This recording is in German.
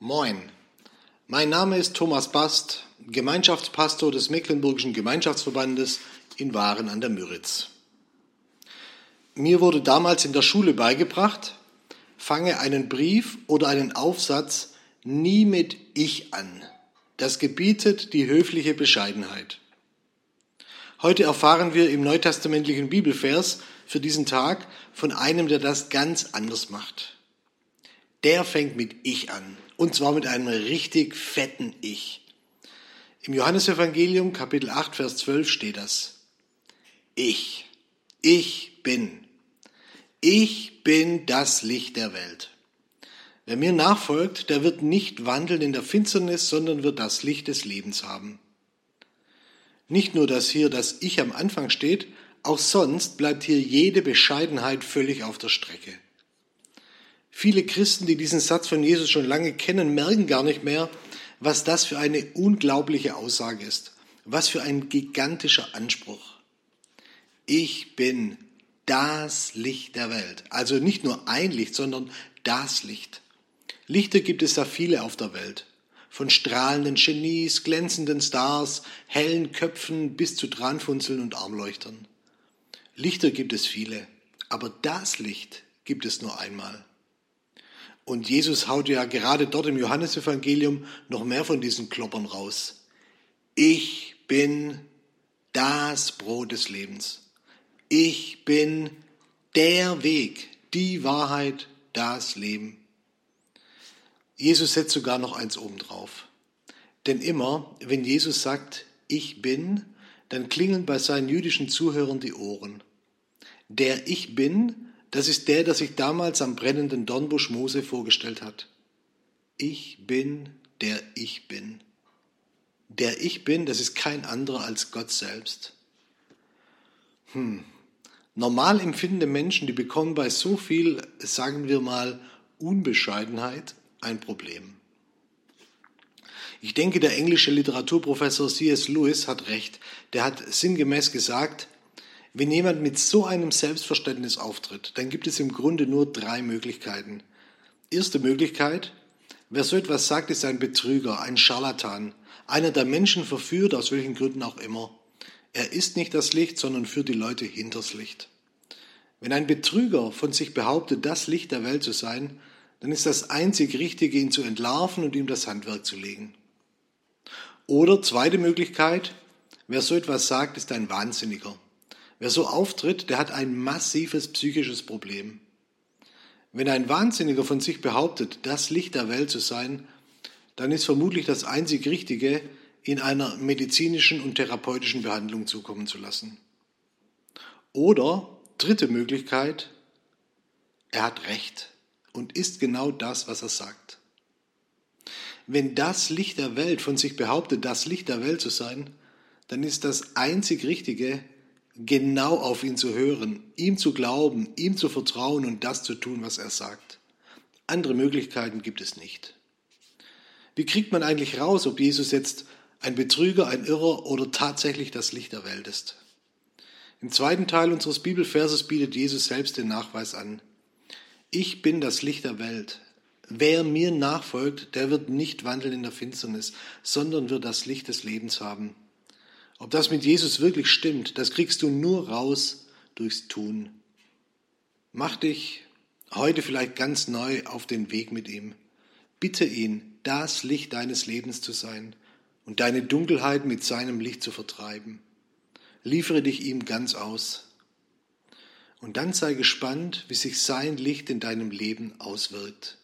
Moin, mein Name ist Thomas Bast, Gemeinschaftspastor des Mecklenburgischen Gemeinschaftsverbandes in Waren an der Müritz. Mir wurde damals in der Schule beigebracht, fange einen Brief oder einen Aufsatz nie mit Ich an. Das gebietet die höfliche Bescheidenheit. Heute erfahren wir im neutestamentlichen Bibelvers für diesen Tag von einem, der das ganz anders macht. Der fängt mit Ich an. Und zwar mit einem richtig fetten Ich. Im Johannesevangelium Kapitel 8, Vers 12 steht das. Ich, ich bin. Ich bin das Licht der Welt. Wer mir nachfolgt, der wird nicht wandeln in der Finsternis, sondern wird das Licht des Lebens haben. Nicht nur, dass hier das Ich am Anfang steht, auch sonst bleibt hier jede Bescheidenheit völlig auf der Strecke. Viele Christen, die diesen Satz von Jesus schon lange kennen, merken gar nicht mehr, was das für eine unglaubliche Aussage ist. Was für ein gigantischer Anspruch. Ich bin das Licht der Welt. Also nicht nur ein Licht, sondern das Licht. Lichter gibt es da viele auf der Welt. Von strahlenden Genies, glänzenden Stars, hellen Köpfen bis zu Dranfunzeln und Armleuchtern. Lichter gibt es viele, aber das Licht gibt es nur einmal. Und Jesus haut ja gerade dort im Johannesevangelium noch mehr von diesen Kloppern raus. Ich bin das Brot des Lebens. Ich bin der Weg, die Wahrheit, das Leben. Jesus setzt sogar noch eins obendrauf. Denn immer, wenn Jesus sagt, ich bin, dann klingeln bei seinen jüdischen Zuhörern die Ohren. Der Ich bin das ist der, der sich damals am brennenden Dornbusch Mose vorgestellt hat. Ich bin, der ich bin. Der ich bin, das ist kein anderer als Gott selbst. Hm. Normal empfindende Menschen, die bekommen bei so viel, sagen wir mal, Unbescheidenheit ein Problem. Ich denke, der englische Literaturprofessor C.S. Lewis hat recht. Der hat sinngemäß gesagt, wenn jemand mit so einem Selbstverständnis auftritt, dann gibt es im Grunde nur drei Möglichkeiten. Erste Möglichkeit, wer so etwas sagt, ist ein Betrüger, ein Scharlatan, einer, der Menschen verführt, aus welchen Gründen auch immer. Er ist nicht das Licht, sondern führt die Leute hinters Licht. Wenn ein Betrüger von sich behauptet, das Licht der Welt zu sein, dann ist das einzig Richtige, ihn zu entlarven und ihm das Handwerk zu legen. Oder zweite Möglichkeit, wer so etwas sagt, ist ein Wahnsinniger. Wer so auftritt, der hat ein massives psychisches Problem. Wenn ein Wahnsinniger von sich behauptet, das Licht der Welt zu sein, dann ist vermutlich das einzig Richtige, ihn einer medizinischen und therapeutischen Behandlung zukommen zu lassen. Oder, dritte Möglichkeit, er hat Recht und ist genau das, was er sagt. Wenn das Licht der Welt von sich behauptet, das Licht der Welt zu sein, dann ist das einzig Richtige, genau auf ihn zu hören, ihm zu glauben, ihm zu vertrauen und das zu tun, was er sagt. Andere Möglichkeiten gibt es nicht. Wie kriegt man eigentlich raus, ob Jesus jetzt ein Betrüger, ein Irrer oder tatsächlich das Licht der Welt ist? Im zweiten Teil unseres Bibelverses bietet Jesus selbst den Nachweis an. Ich bin das Licht der Welt. Wer mir nachfolgt, der wird nicht wandeln in der Finsternis, sondern wird das Licht des Lebens haben. Ob das mit Jesus wirklich stimmt, das kriegst du nur raus durchs Tun. Mach dich heute vielleicht ganz neu auf den Weg mit ihm. Bitte ihn, das Licht deines Lebens zu sein und deine Dunkelheit mit seinem Licht zu vertreiben. Liefere dich ihm ganz aus. Und dann sei gespannt, wie sich sein Licht in deinem Leben auswirkt.